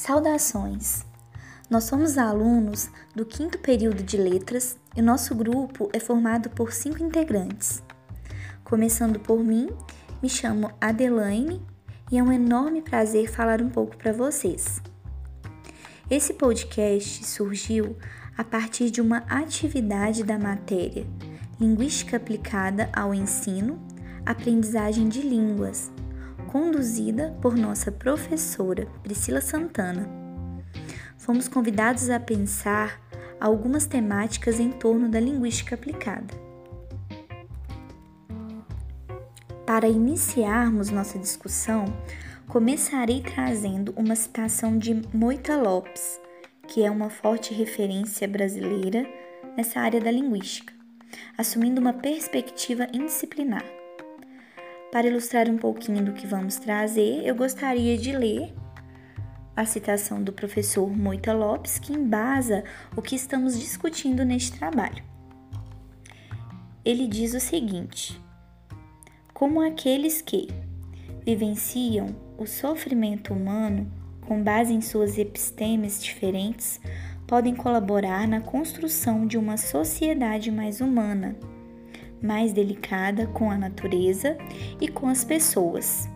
Saudações! Nós somos alunos do quinto período de letras e nosso grupo é formado por cinco integrantes. Começando por mim, me chamo Adelaine e é um enorme prazer falar um pouco para vocês. Esse podcast surgiu a partir de uma atividade da matéria Linguística aplicada ao ensino, aprendizagem de línguas, conduzida por nossa professora Priscila Santana. Fomos convidados a pensar algumas temáticas em torno da linguística aplicada. Para iniciarmos nossa discussão, começarei trazendo uma citação de Moita Lopes, que é uma forte referência brasileira nessa área da linguística, assumindo uma perspectiva indisciplinar. Para ilustrar um pouquinho do que vamos trazer, eu gostaria de ler a citação do professor Moita Lopes, que embasa o que estamos discutindo neste trabalho. Ele diz o seguinte: Como aqueles que vivenciam o sofrimento humano com base em suas epistemes diferentes, podem colaborar na construção de uma sociedade mais humana mais delicada com a natureza e com as pessoas,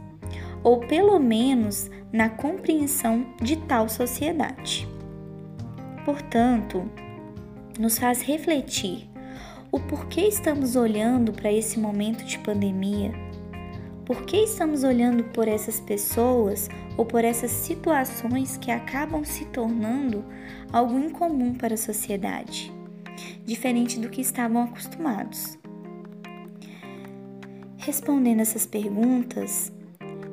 ou pelo menos na compreensão de tal sociedade. Portanto, nos faz refletir o porquê estamos olhando para esse momento de pandemia, por que estamos olhando por essas pessoas ou por essas situações que acabam se tornando algo incomum para a sociedade, diferente do que estavam acostumados. Respondendo essas perguntas,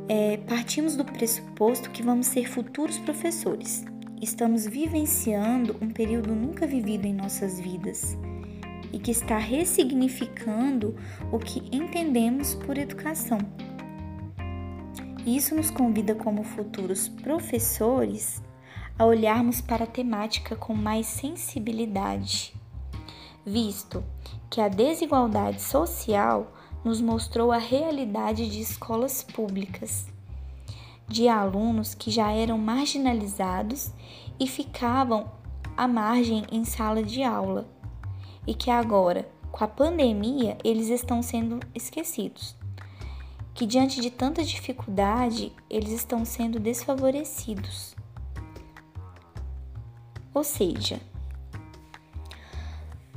é, partimos do pressuposto que vamos ser futuros professores. Estamos vivenciando um período nunca vivido em nossas vidas e que está ressignificando o que entendemos por educação. Isso nos convida, como futuros professores, a olharmos para a temática com mais sensibilidade, visto que a desigualdade social nos mostrou a realidade de escolas públicas, de alunos que já eram marginalizados e ficavam à margem em sala de aula, e que agora, com a pandemia, eles estão sendo esquecidos. Que diante de tanta dificuldade, eles estão sendo desfavorecidos. Ou seja,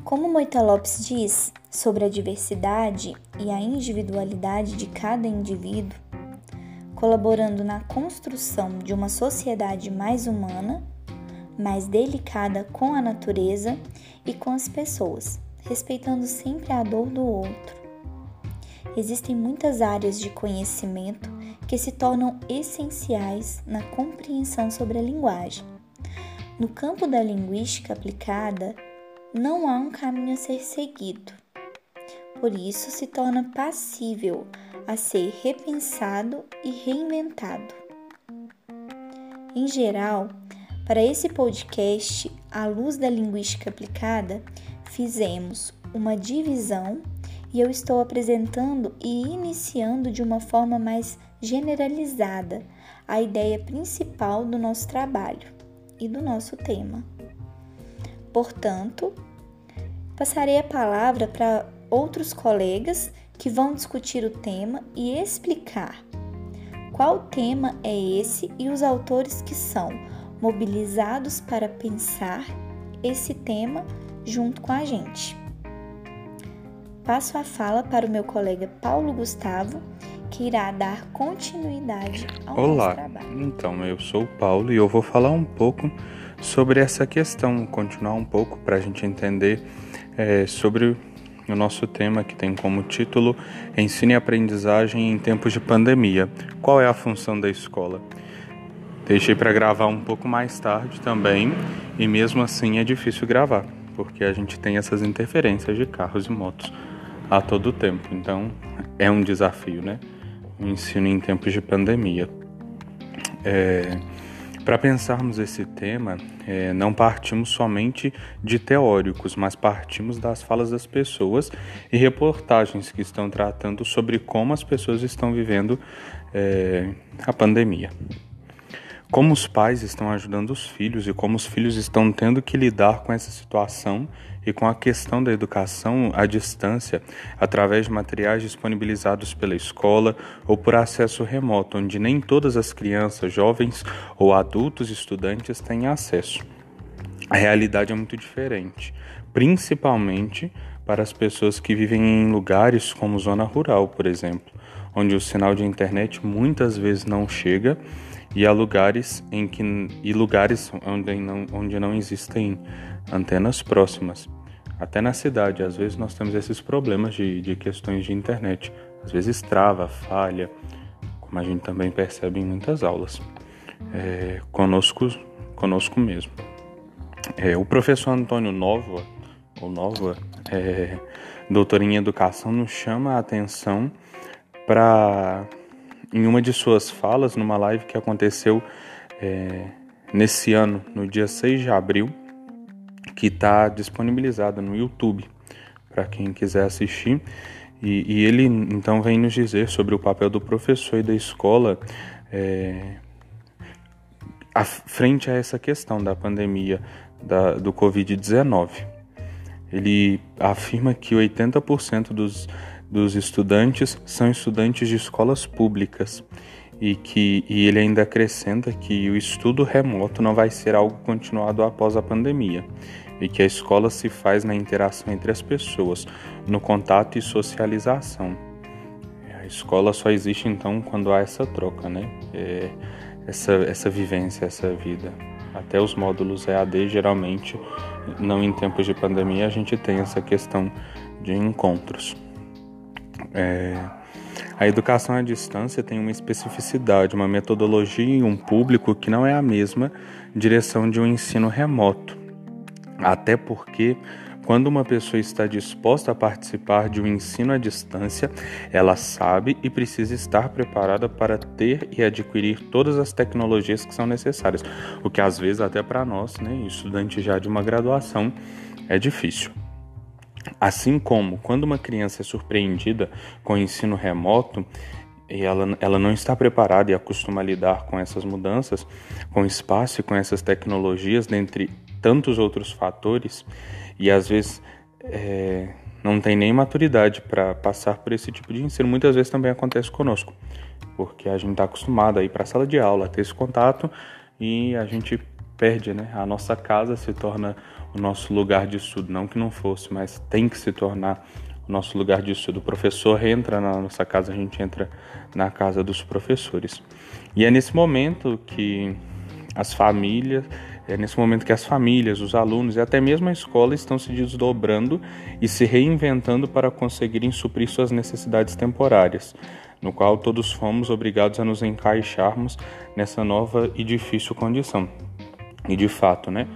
como Moita Lopes diz sobre a diversidade e a individualidade de cada indivíduo, colaborando na construção de uma sociedade mais humana, mais delicada com a natureza e com as pessoas, respeitando sempre a dor do outro. Existem muitas áreas de conhecimento que se tornam essenciais na compreensão sobre a linguagem. No campo da linguística aplicada, não há um caminho a ser seguido. Por isso se torna passível a ser repensado e reinventado. Em geral, para esse podcast, à luz da linguística aplicada, fizemos uma divisão e eu estou apresentando e iniciando de uma forma mais generalizada a ideia principal do nosso trabalho e do nosso tema. Portanto, passarei a palavra para outros colegas que vão discutir o tema e explicar qual tema é esse e os autores que são mobilizados para pensar esse tema junto com a gente. Passo a fala para o meu colega Paulo Gustavo, que irá dar continuidade ao Olá, nosso trabalho. então eu sou o Paulo e eu vou falar um pouco sobre essa questão, continuar um pouco para a gente entender é, sobre o nosso tema que tem como título Ensino e Aprendizagem em Tempos de Pandemia. Qual é a função da escola? Deixei para gravar um pouco mais tarde também e mesmo assim é difícil gravar, porque a gente tem essas interferências de carros e motos a todo tempo. Então é um desafio, né? O ensino em tempos de pandemia. É, para pensarmos esse tema, é, não partimos somente de teóricos, mas partimos das falas das pessoas e reportagens que estão tratando sobre como as pessoas estão vivendo é, a pandemia. Como os pais estão ajudando os filhos e como os filhos estão tendo que lidar com essa situação e com a questão da educação à distância através de materiais disponibilizados pela escola ou por acesso remoto, onde nem todas as crianças, jovens ou adultos estudantes têm acesso. A realidade é muito diferente, principalmente para as pessoas que vivem em lugares como zona rural, por exemplo, onde o sinal de internet muitas vezes não chega e há lugares em que e lugares onde não, onde não existem antenas próximas. Até na cidade, às vezes nós temos esses problemas de, de questões de internet. Às vezes trava, falha, como a gente também percebe em muitas aulas. É, conosco, conosco mesmo. É, o professor Antônio Nova, ou Nova, é, doutor em educação, nos chama a atenção para, em uma de suas falas, numa live que aconteceu é, nesse ano, no dia 6 de abril, que está disponibilizada no YouTube para quem quiser assistir. E, e, ele então vem nos dizer sobre o papel do professor e da escola é, à frente a essa questão da pandemia da, do Covid-19. Ele afirma que 80% dos, dos estudantes são estudantes de escolas públicas e que e ele ainda acrescenta que o estudo remoto não vai ser algo continuado após a pandemia e que a escola se faz na interação entre as pessoas, no contato e socialização. A escola só existe então quando há essa troca, né? É, essa, essa vivência, essa vida. Até os módulos EAD, geralmente, não em tempos de pandemia, a gente tem essa questão de encontros. É, a educação à distância tem uma especificidade, uma metodologia e um público que não é a mesma direção de um ensino remoto. Até porque, quando uma pessoa está disposta a participar de um ensino à distância, ela sabe e precisa estar preparada para ter e adquirir todas as tecnologias que são necessárias, o que às vezes até para nós, né, estudante já de uma graduação, é difícil. Assim como quando uma criança é surpreendida com o ensino remoto, e ela, ela não está preparada e acostuma a lidar com essas mudanças, com o espaço e com essas tecnologias, dentre tantos outros fatores, e às vezes é, não tem nem maturidade para passar por esse tipo de ensino. Muitas vezes também acontece conosco, porque a gente está acostumado a ir para a sala de aula, a ter esse contato, e a gente perde, né? A nossa casa se torna o nosso lugar de estudo, não que não fosse, mas tem que se tornar o nosso lugar de estudo. O professor entra na nossa casa, a gente entra na casa dos professores. E é nesse momento que as famílias, é nesse momento que as famílias, os alunos e até mesmo a escola estão se desdobrando e se reinventando para conseguirem suprir suas necessidades temporárias, no qual todos fomos obrigados a nos encaixarmos nessa nova e difícil condição. E de fato, né,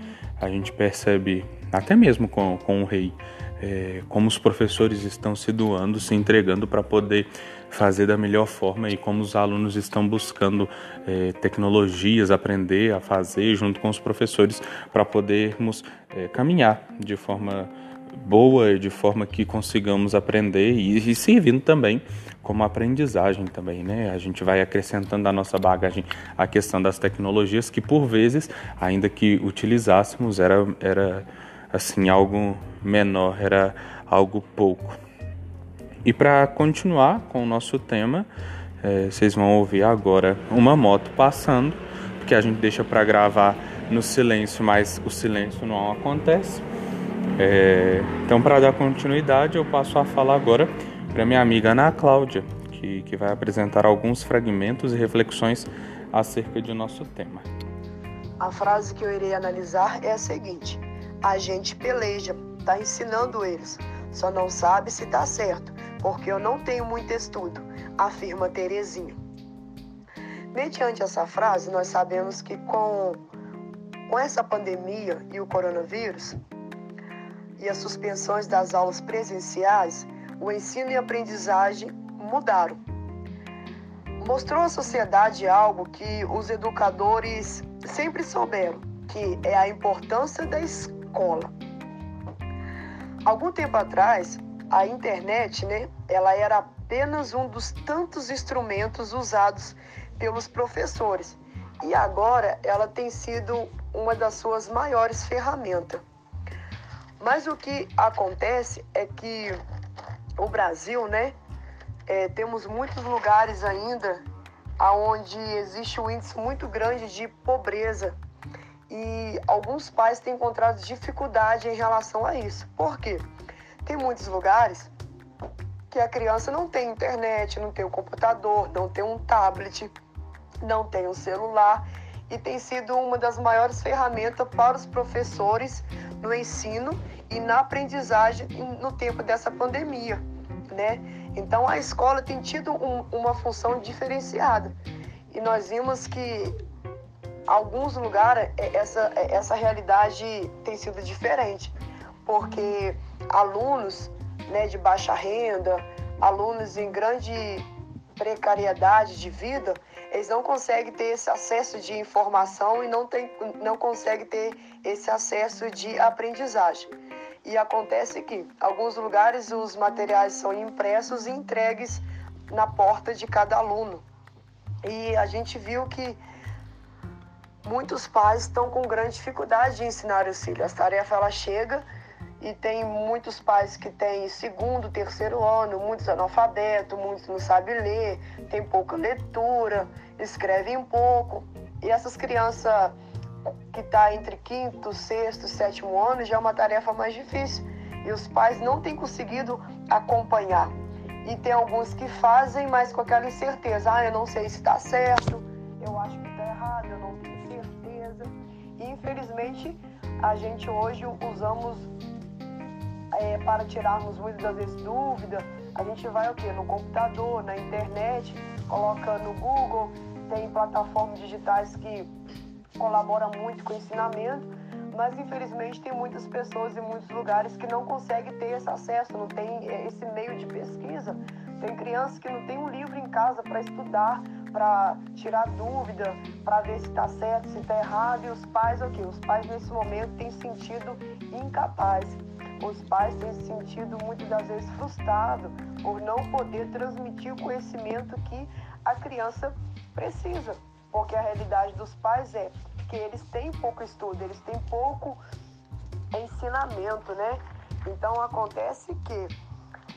a gente percebe, até mesmo com, com o rei, é, como os professores estão se doando, se entregando para poder fazer da melhor forma e como os alunos estão buscando é, tecnologias, aprender a fazer junto com os professores para podermos é, caminhar de forma boa, de forma que consigamos aprender e, e servindo também como aprendizagem também, né? A gente vai acrescentando a nossa bagagem a questão das tecnologias que por vezes, ainda que utilizássemos, era era assim algo menor, era algo pouco. E para continuar com o nosso tema, é, vocês vão ouvir agora uma moto passando, porque a gente deixa para gravar no silêncio, mas o silêncio não acontece. É, então, para dar continuidade, eu passo a falar agora para minha amiga Ana Cláudia, que, que vai apresentar alguns fragmentos e reflexões acerca de nosso tema. A frase que eu irei analisar é a seguinte: a gente peleja, está ensinando eles, só não sabe se está certo, porque eu não tenho muito estudo, afirma Terezinha. Mediante essa frase, nós sabemos que com, com essa pandemia e o coronavírus e as suspensões das aulas presenciais, o ensino e a aprendizagem mudaram. Mostrou à sociedade algo que os educadores sempre souberam, que é a importância da escola. Algum tempo atrás, a internet, né, ela era apenas um dos tantos instrumentos usados pelos professores e agora ela tem sido uma das suas maiores ferramentas. Mas o que acontece é que o Brasil, né, é, temos muitos lugares ainda onde existe um índice muito grande de pobreza e alguns pais têm encontrado dificuldade em relação a isso. Por quê? Tem muitos lugares que a criança não tem internet, não tem um computador, não tem um tablet, não tem um celular e tem sido uma das maiores ferramentas para os professores no ensino e na aprendizagem no tempo dessa pandemia, né? Então a escola tem tido um, uma função diferenciada e nós vimos que alguns lugares é, essa, é, essa realidade tem sido diferente, porque alunos né, de baixa renda, alunos em grande precariedade de vida, eles não conseguem ter esse acesso de informação e não, tem, não conseguem ter esse acesso de aprendizagem. E acontece que, em alguns lugares, os materiais são impressos e entregues na porta de cada aluno. E a gente viu que muitos pais estão com grande dificuldade de ensinar os filhos. A tarefa ela chega e tem muitos pais que têm segundo, terceiro ano, muitos analfabetos, muitos não sabem ler, tem pouca leitura, escrevem pouco. E essas crianças que está entre quinto, sexto, sétimo ano já é uma tarefa mais difícil e os pais não têm conseguido acompanhar. E tem alguns que fazem, mas com aquela incerteza, ah, eu não sei se está certo, eu acho que está errado, eu não tenho certeza. E infelizmente a gente hoje usamos é, para tirarmos muitas vezes dúvida, a gente vai o quê? No computador, na internet, coloca no Google, tem plataformas digitais que colaboram muito com o ensinamento, mas infelizmente tem muitas pessoas em muitos lugares que não conseguem ter esse acesso, não tem é, esse meio de pesquisa. Tem crianças que não tem um livro em casa para estudar, para tirar dúvida, para ver se está certo, se está errado, e os pais o quê? Os pais nesse momento têm sentido incapazes os pais têm se sentido muitas das vezes frustrados por não poder transmitir o conhecimento que a criança precisa. Porque a realidade dos pais é que eles têm pouco estudo, eles têm pouco ensinamento, né? Então acontece que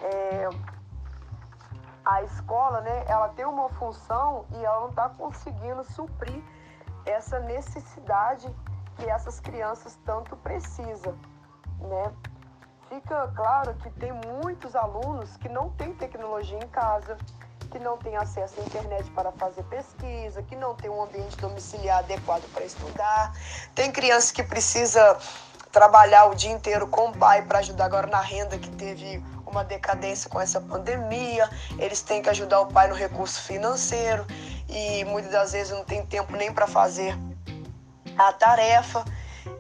é, a escola, né, ela tem uma função e ela não está conseguindo suprir essa necessidade que essas crianças tanto precisam, né? Fica claro que tem muitos alunos que não têm tecnologia em casa, que não têm acesso à internet para fazer pesquisa, que não têm um ambiente domiciliar adequado para estudar. Tem criança que precisa trabalhar o dia inteiro com o pai para ajudar agora na renda que teve uma decadência com essa pandemia. Eles têm que ajudar o pai no recurso financeiro e muitas das vezes não tem tempo nem para fazer a tarefa.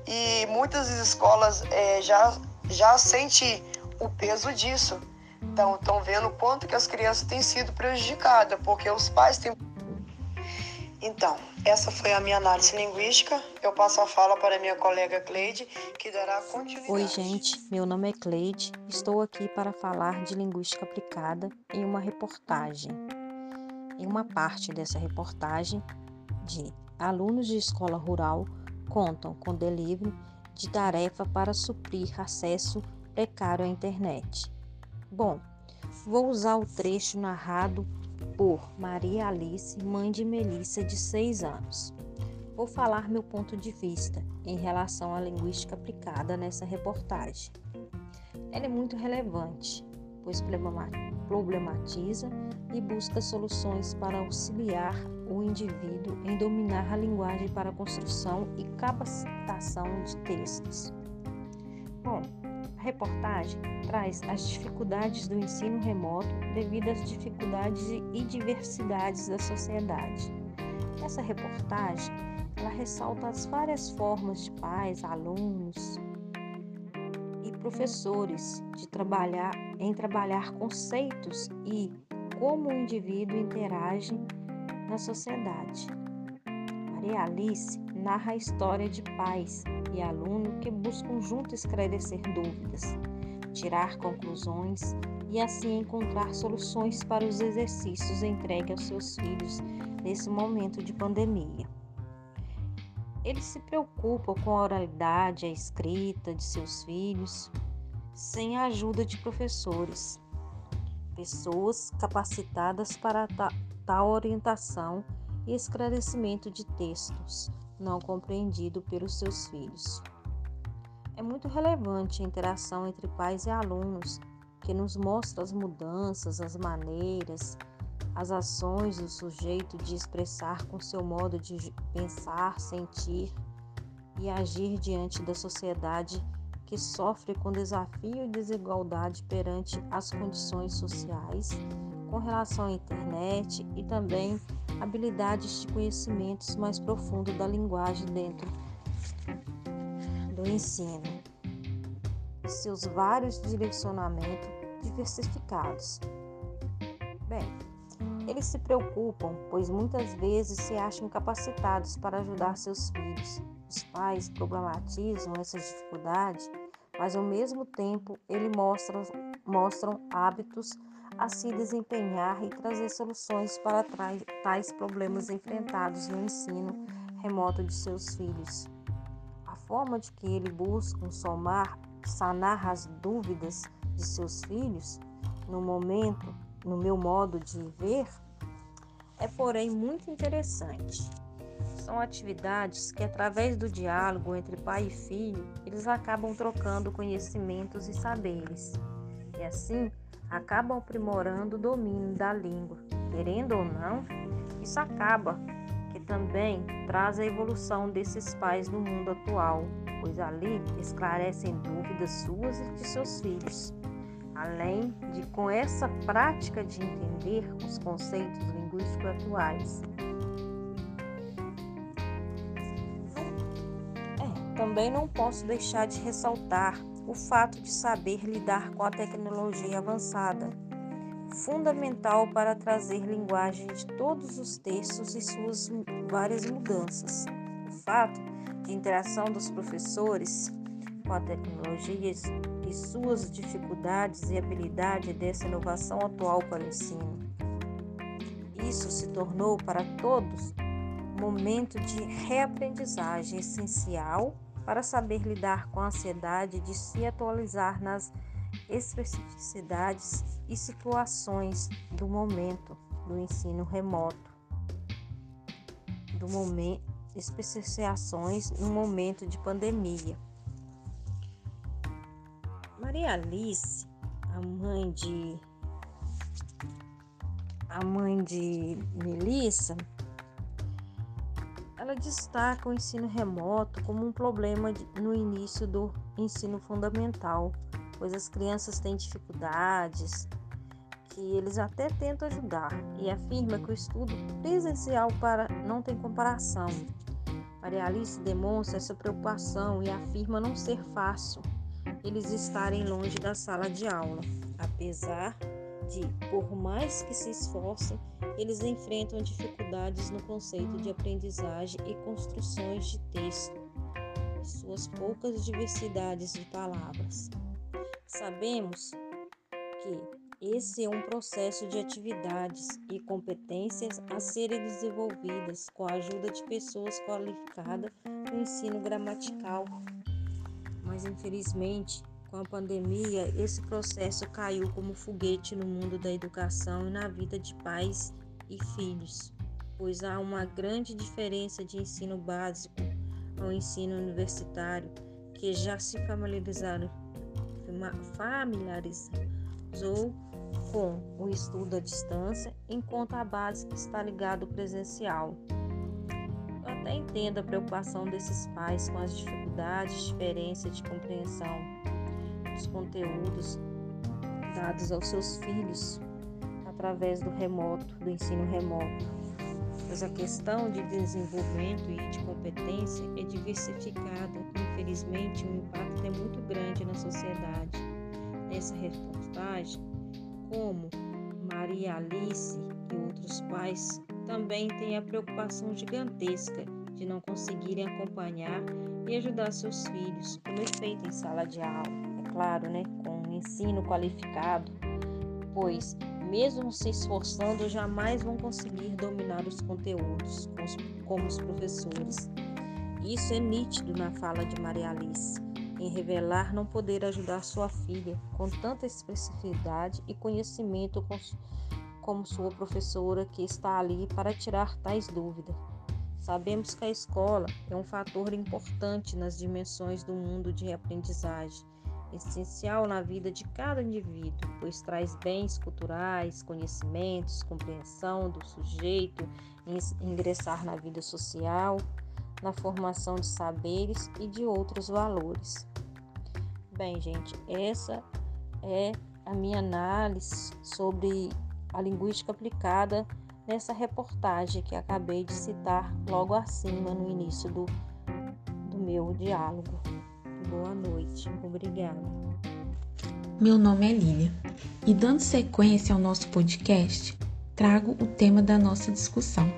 E muitas escolas é, já já sente o peso disso. Então, estão vendo o quanto que as crianças têm sido prejudicadas, porque os pais têm. Então, essa foi a minha análise linguística. Eu passo a fala para minha colega Cleide, que dará continuidade. Oi, gente. Meu nome é Cleide. Estou aqui para falar de linguística aplicada em uma reportagem. Em uma parte dessa reportagem, de alunos de escola rural contam com delivery de tarefa para suprir acesso precário à internet. Bom, vou usar o trecho narrado por Maria Alice, mãe de Melissa, de 6 anos. Vou falar meu ponto de vista em relação à linguística aplicada nessa reportagem. Ela é muito relevante, pois problematiza e busca soluções para auxiliar o indivíduo em dominar a linguagem para a construção e capacitação de textos. Bom, a reportagem traz as dificuldades do ensino remoto devido às dificuldades e diversidades da sociedade. Essa reportagem ela ressalta as várias formas de pais, alunos professores de trabalhar em trabalhar conceitos e como o indivíduo interage na sociedade. Maria Alice narra a história de pais e aluno que buscam juntos esclarecer dúvidas, tirar conclusões e assim encontrar soluções para os exercícios entregues aos seus filhos nesse momento de pandemia. Eles se preocupam com a oralidade, a escrita de seus filhos, sem a ajuda de professores, pessoas capacitadas para tal orientação e esclarecimento de textos não compreendidos pelos seus filhos. É muito relevante a interação entre pais e alunos, que nos mostra as mudanças, as maneiras, as ações do sujeito de expressar com seu modo de pensar, sentir e agir diante da sociedade que sofre com desafio e desigualdade perante as condições sociais, com relação à internet e também habilidades de conhecimentos mais profundos da linguagem dentro do ensino seus vários direcionamentos diversificados. Bem, eles se preocupam, pois muitas vezes se acham capacitados para ajudar seus filhos. Os pais problematizam essas dificuldades, mas ao mesmo tempo eles mostram, mostram hábitos a se desempenhar e trazer soluções para tais problemas enfrentados no ensino remoto de seus filhos. A forma de que eles buscam somar, sanar as dúvidas de seus filhos no momento no meu modo de ver, é porém muito interessante. São atividades que, através do diálogo entre pai e filho, eles acabam trocando conhecimentos e saberes, e assim acabam aprimorando o domínio da língua. Querendo ou não, isso acaba que também traz a evolução desses pais no mundo atual, pois ali esclarecem dúvidas suas e de seus filhos além de com essa prática de entender os conceitos linguísticos atuais. É, também não posso deixar de ressaltar o fato de saber lidar com a tecnologia avançada, fundamental para trazer linguagem de todos os textos e suas várias mudanças. O fato de interação dos professores com a tecnologia suas dificuldades e habilidade dessa inovação atual para o ensino. Isso se tornou para todos um momento de reaprendizagem essencial para saber lidar com a ansiedade de se atualizar nas especificidades e situações do momento do ensino remoto, do momento especificações no momento de pandemia. Maria Alice, a mãe de a mãe de Melissa, ela destaca o ensino remoto como um problema no início do ensino fundamental, pois as crianças têm dificuldades que eles até tentam ajudar e afirma que o estudo presencial para não tem comparação. Maria Alice demonstra essa preocupação e afirma não ser fácil eles estarem longe da sala de aula, apesar de, por mais que se esforcem, eles enfrentam dificuldades no conceito de aprendizagem e construções de texto, e suas poucas diversidades de palavras. Sabemos que esse é um processo de atividades e competências a serem desenvolvidas com a ajuda de pessoas qualificadas no ensino gramatical mas infelizmente, com a pandemia, esse processo caiu como foguete no mundo da educação e na vida de pais e filhos, pois há uma grande diferença de ensino básico ao ensino universitário, que já se familiarizaram, familiarizou com o estudo à distância, enquanto a básica está ligada ao presencial. Eu até entendo a preocupação desses pais com as dificuldades, diferença de compreensão dos conteúdos dados aos seus filhos através do remoto, do ensino remoto. Pois a questão de desenvolvimento e de competência é diversificada. Infelizmente, o impacto é muito grande na sociedade. Nessa reportagem, como Maria Alice e outros pais também têm a preocupação gigantesca de não conseguirem acompanhar e ajudar seus filhos, como é feito em sala de aula, é claro, né, com um ensino qualificado, pois mesmo se esforçando, jamais vão conseguir dominar os conteúdos como os professores. Isso é nítido na fala de Maria Alice, em revelar não poder ajudar sua filha com tanta expressividade e conhecimento como sua professora que está ali para tirar tais dúvidas. Sabemos que a escola é um fator importante nas dimensões do mundo de aprendizagem, essencial na vida de cada indivíduo, pois traz bens culturais, conhecimentos, compreensão do sujeito, ingressar na vida social, na formação de saberes e de outros valores. Bem, gente, essa é a minha análise sobre a linguística aplicada nessa reportagem que acabei de citar logo acima no início do, do meu diálogo. Boa noite, obrigada. Meu nome é Lília e, dando sequência ao nosso podcast, trago o tema da nossa discussão: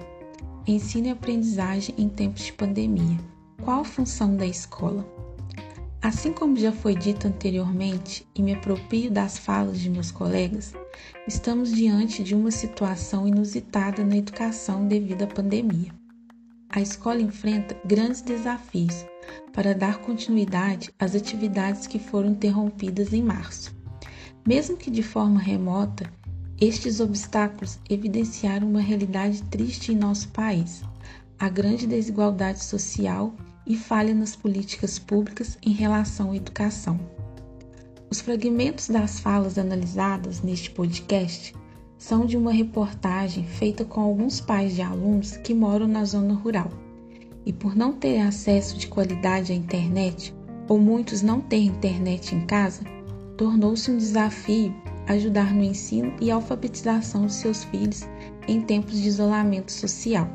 ensino e aprendizagem em tempos de pandemia. Qual a função da escola? Assim como já foi dito anteriormente, e me aproprio das falas de meus colegas, estamos diante de uma situação inusitada na educação devido à pandemia. A escola enfrenta grandes desafios para dar continuidade às atividades que foram interrompidas em março. Mesmo que de forma remota, estes obstáculos evidenciaram uma realidade triste em nosso país: a grande desigualdade social e falha nas políticas públicas em relação à educação. Os fragmentos das falas analisadas neste podcast são de uma reportagem feita com alguns pais de alunos que moram na zona rural. E por não ter acesso de qualidade à internet, ou muitos não terem internet em casa, tornou-se um desafio ajudar no ensino e alfabetização de seus filhos em tempos de isolamento social.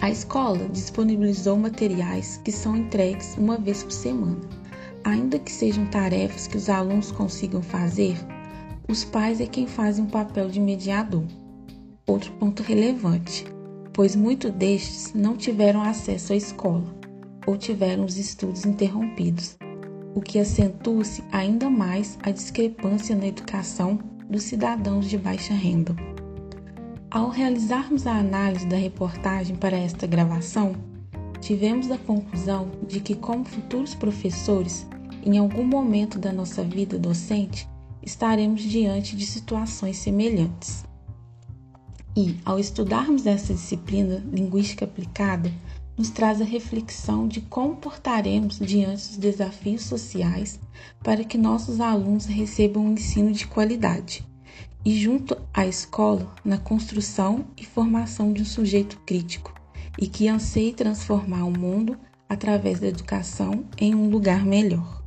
A escola disponibilizou materiais que são entregues uma vez por semana. Ainda que sejam tarefas que os alunos consigam fazer, os pais é quem fazem o papel de mediador. Outro ponto relevante, pois muitos destes não tiveram acesso à escola ou tiveram os estudos interrompidos, o que acentua-se ainda mais a discrepância na educação dos cidadãos de baixa renda. Ao realizarmos a análise da reportagem para esta gravação, tivemos a conclusão de que, como futuros professores, em algum momento da nossa vida docente, estaremos diante de situações semelhantes. E, ao estudarmos essa disciplina linguística aplicada, nos traz a reflexão de como portaremos diante dos desafios sociais para que nossos alunos recebam um ensino de qualidade e junto à escola na construção e formação de um sujeito crítico e que anseie transformar o mundo através da educação em um lugar melhor.